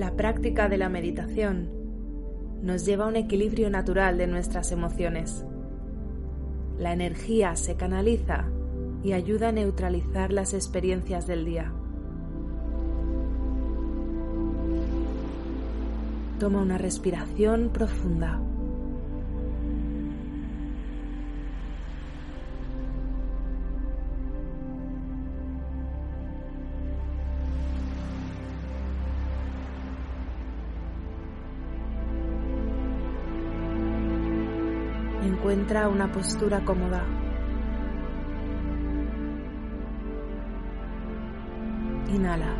La práctica de la meditación nos lleva a un equilibrio natural de nuestras emociones. La energía se canaliza y ayuda a neutralizar las experiencias del día. Toma una respiración profunda. Encuentra una postura cómoda. Inhala.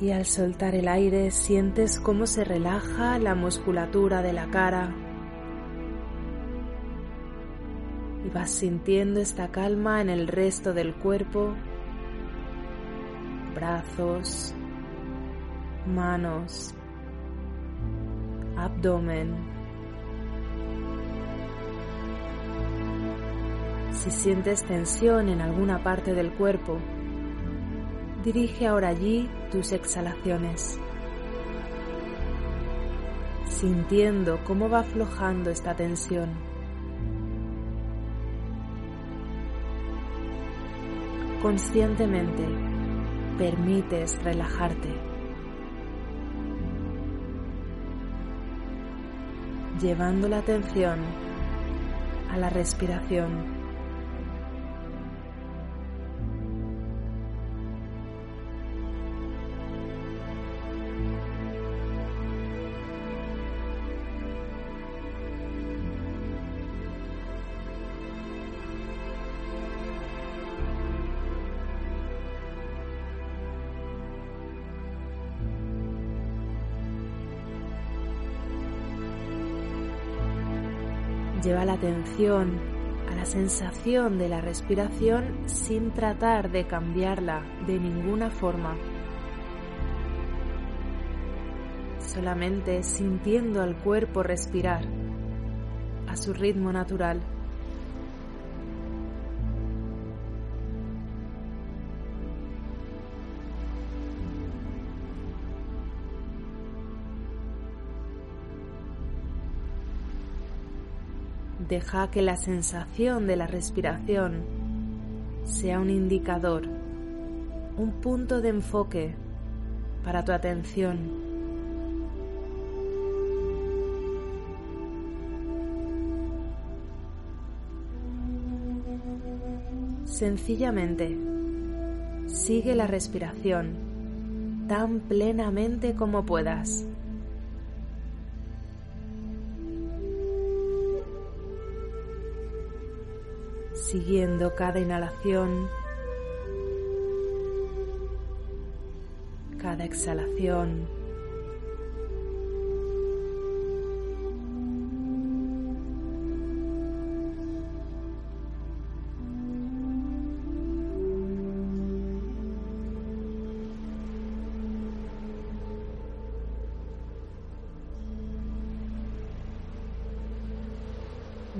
Y al soltar el aire sientes cómo se relaja la musculatura de la cara. Y vas sintiendo esta calma en el resto del cuerpo, brazos, manos, abdomen. Si sientes tensión en alguna parte del cuerpo, dirige ahora allí tus exhalaciones, sintiendo cómo va aflojando esta tensión. Conscientemente permites relajarte. Llevando la atención a la respiración. Lleva la atención a la sensación de la respiración sin tratar de cambiarla de ninguna forma. Solamente sintiendo al cuerpo respirar a su ritmo natural. Deja que la sensación de la respiración sea un indicador, un punto de enfoque para tu atención. Sencillamente, sigue la respiración tan plenamente como puedas. Siguiendo cada inhalación, cada exhalación.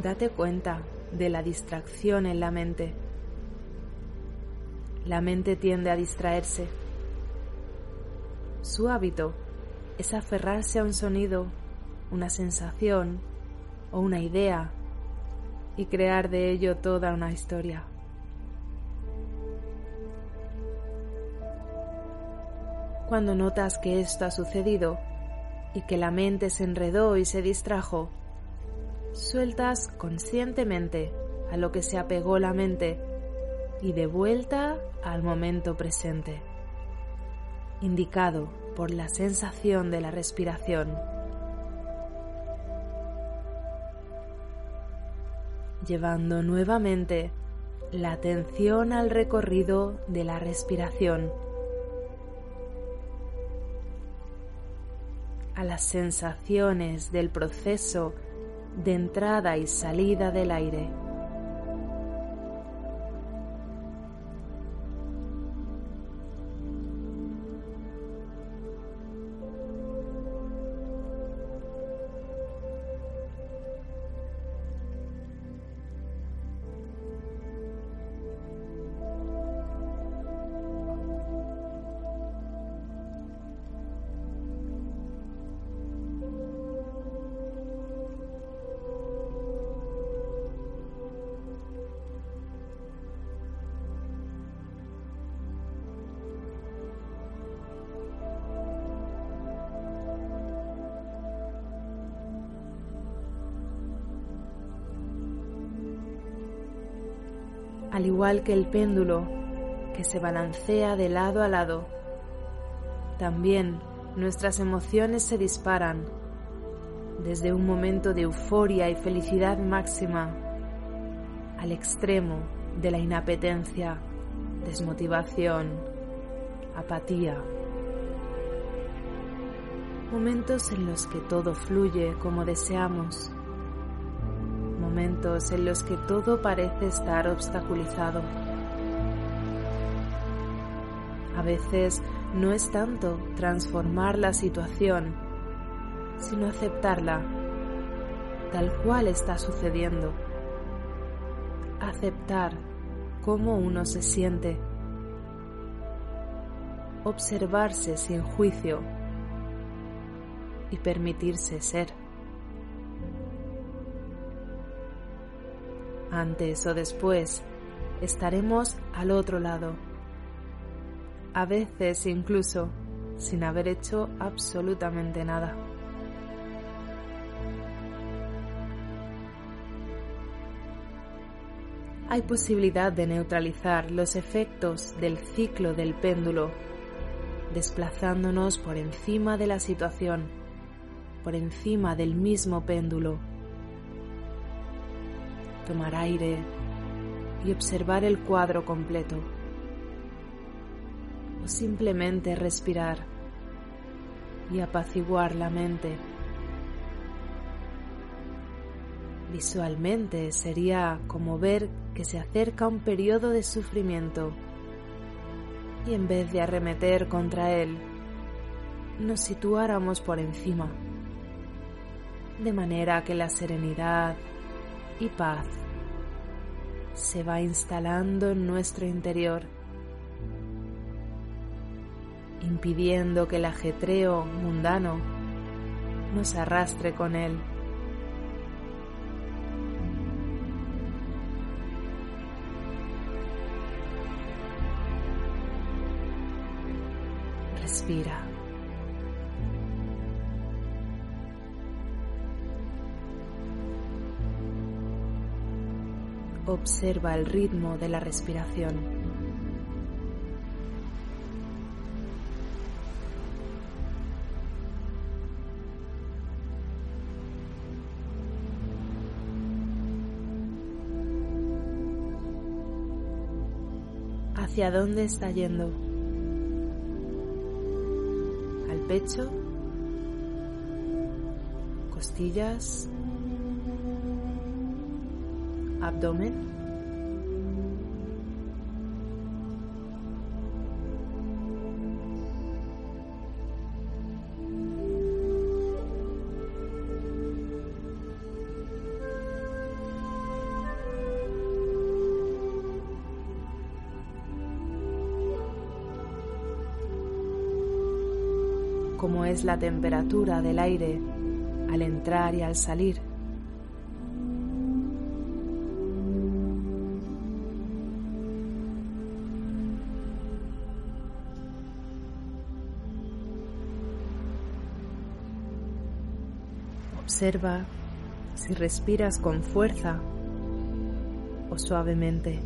Date cuenta de la distracción en la mente. La mente tiende a distraerse. Su hábito es aferrarse a un sonido, una sensación o una idea y crear de ello toda una historia. Cuando notas que esto ha sucedido y que la mente se enredó y se distrajo, sueltas conscientemente a lo que se apegó la mente y de vuelta al momento presente. indicado por la sensación de la respiración. Llevando nuevamente la atención al recorrido de la respiración, a las sensaciones del proceso de entrada y salida del aire. Al igual que el péndulo que se balancea de lado a lado. También nuestras emociones se disparan desde un momento de euforia y felicidad máxima al extremo de la inapetencia, desmotivación, apatía. Momentos en los que todo fluye como deseamos en los que todo parece estar obstaculizado. A veces no es tanto transformar la situación, sino aceptarla tal cual está sucediendo. Aceptar cómo uno se siente. Observarse sin juicio y permitirse ser. Antes o después estaremos al otro lado. A veces incluso sin haber hecho absolutamente nada. Hay posibilidad de neutralizar los efectos del ciclo del péndulo, desplazándonos por encima de la situación, por encima del mismo péndulo tomar aire y observar el cuadro completo. O simplemente respirar y apaciguar la mente. Visualmente sería como ver que se acerca un periodo de sufrimiento y en vez de arremeter contra él, nos situáramos por encima, de manera que la serenidad y paz se va instalando en nuestro interior, impidiendo que el ajetreo mundano nos arrastre con él. Respira. Observa el ritmo de la respiración. ¿Hacia dónde está yendo? ¿Al pecho? ¿Costillas? Abdomen. cómo es la temperatura del aire al entrar y al salir. Observa si respiras con fuerza o suavemente.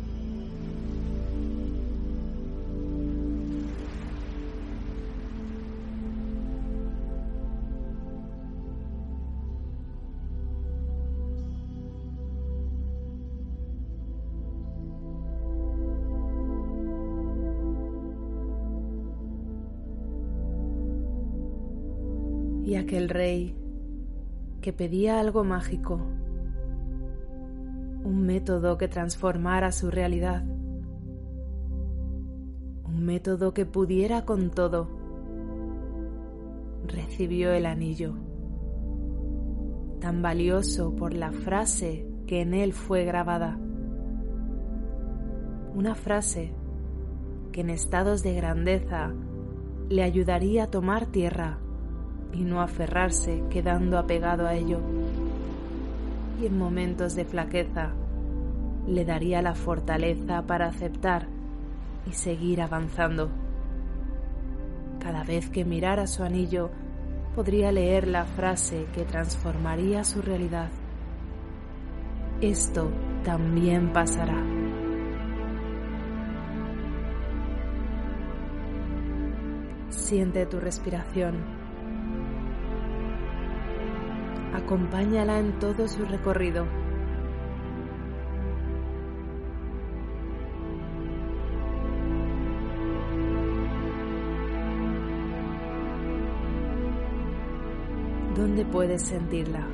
Y aquel rey que pedía algo mágico, un método que transformara su realidad, un método que pudiera con todo, recibió el anillo, tan valioso por la frase que en él fue grabada. Una frase que en estados de grandeza le ayudaría a tomar tierra y no aferrarse quedando apegado a ello. Y en momentos de flaqueza le daría la fortaleza para aceptar y seguir avanzando. Cada vez que mirara su anillo podría leer la frase que transformaría su realidad. Esto también pasará. Siente tu respiración Acompáñala en todo su recorrido. ¿Dónde puedes sentirla?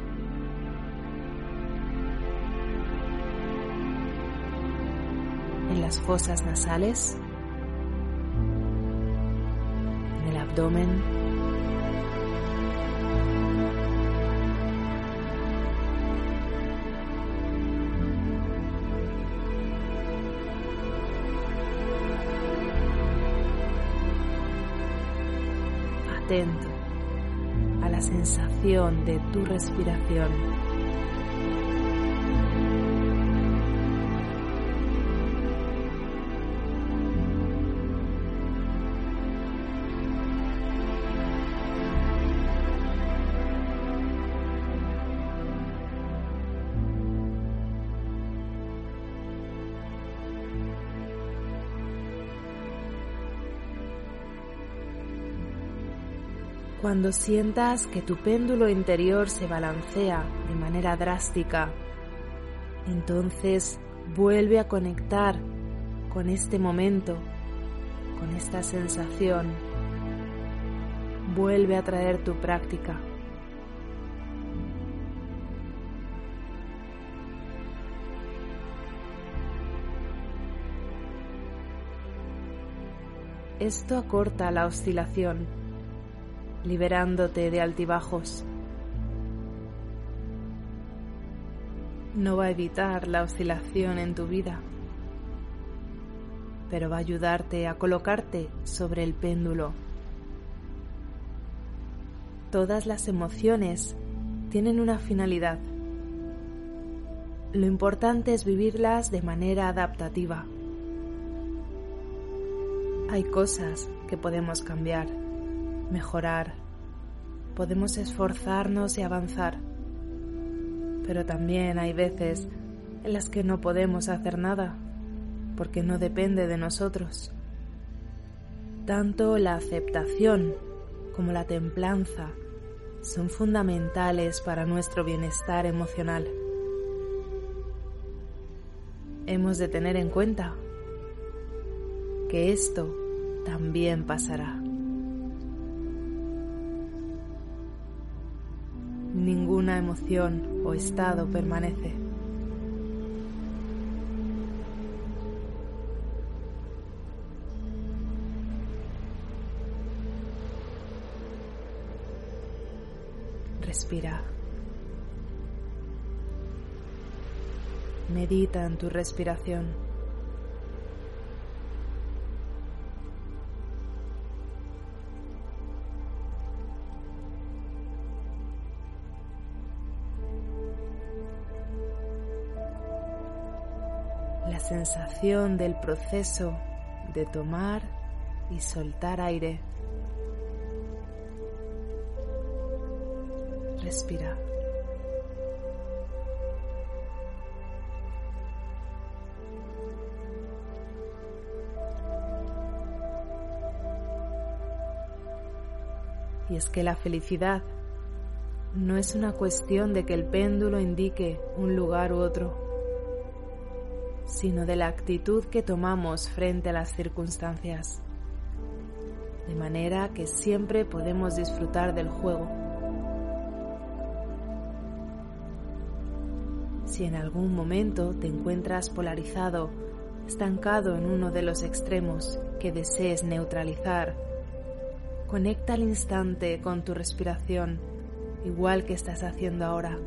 ¿En las fosas nasales? ¿En el abdomen? Atento a la sensación de tu respiración. Cuando sientas que tu péndulo interior se balancea de manera drástica, entonces vuelve a conectar con este momento, con esta sensación. Vuelve a traer tu práctica. Esto acorta la oscilación liberándote de altibajos. No va a evitar la oscilación en tu vida, pero va a ayudarte a colocarte sobre el péndulo. Todas las emociones tienen una finalidad. Lo importante es vivirlas de manera adaptativa. Hay cosas que podemos cambiar mejorar, podemos esforzarnos y avanzar, pero también hay veces en las que no podemos hacer nada, porque no depende de nosotros. Tanto la aceptación como la templanza son fundamentales para nuestro bienestar emocional. Hemos de tener en cuenta que esto también pasará. Emoción o estado permanece. Respira. Medita en tu respiración. Sensación del proceso de tomar y soltar aire. Respira. Y es que la felicidad no es una cuestión de que el péndulo indique un lugar u otro sino de la actitud que tomamos frente a las circunstancias, de manera que siempre podemos disfrutar del juego. Si en algún momento te encuentras polarizado, estancado en uno de los extremos que desees neutralizar, conecta al instante con tu respiración, igual que estás haciendo ahora.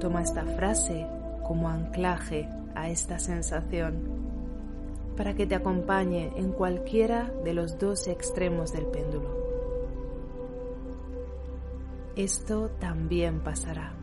Toma esta frase como anclaje a esta sensación para que te acompañe en cualquiera de los dos extremos del péndulo. Esto también pasará.